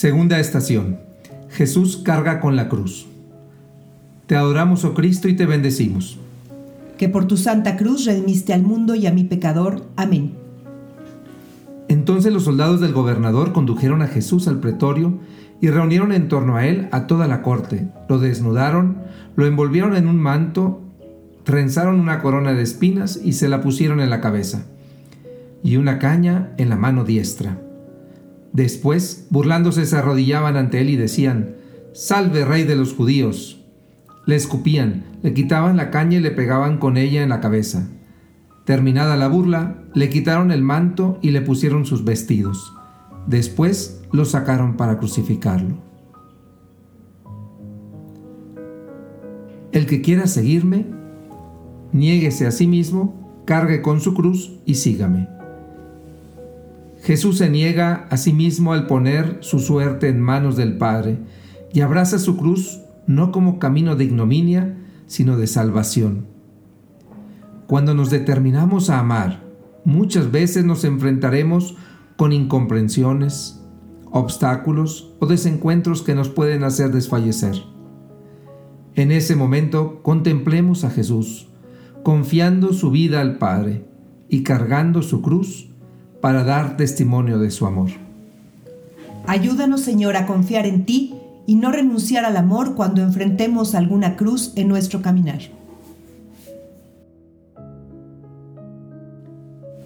Segunda estación. Jesús carga con la cruz. Te adoramos, oh Cristo, y te bendecimos. Que por tu santa cruz redimiste al mundo y a mi pecador. Amén. Entonces los soldados del gobernador condujeron a Jesús al pretorio y reunieron en torno a él a toda la corte. Lo desnudaron, lo envolvieron en un manto, trenzaron una corona de espinas y se la pusieron en la cabeza, y una caña en la mano diestra. Después, burlándose, se arrodillaban ante él y decían, Salve, rey de los judíos. Le escupían, le quitaban la caña y le pegaban con ella en la cabeza. Terminada la burla, le quitaron el manto y le pusieron sus vestidos. Después lo sacaron para crucificarlo. El que quiera seguirme, niéguese a sí mismo, cargue con su cruz y sígame. Jesús se niega a sí mismo al poner su suerte en manos del Padre y abraza su cruz no como camino de ignominia, sino de salvación. Cuando nos determinamos a amar, muchas veces nos enfrentaremos con incomprensiones, obstáculos o desencuentros que nos pueden hacer desfallecer. En ese momento contemplemos a Jesús, confiando su vida al Padre y cargando su cruz para dar testimonio de su amor. Ayúdanos, Señor, a confiar en ti y no renunciar al amor cuando enfrentemos alguna cruz en nuestro caminar.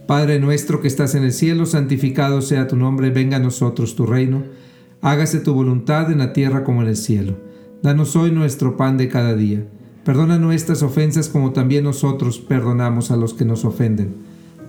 Padre nuestro que estás en el cielo, santificado sea tu nombre, venga a nosotros tu reino, hágase tu voluntad en la tierra como en el cielo. Danos hoy nuestro pan de cada día. Perdona nuestras ofensas como también nosotros perdonamos a los que nos ofenden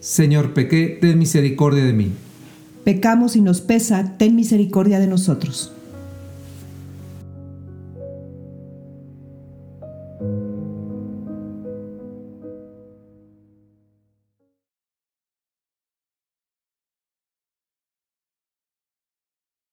Señor, pequé, ten misericordia de mí. Pecamos y nos pesa, ten misericordia de nosotros.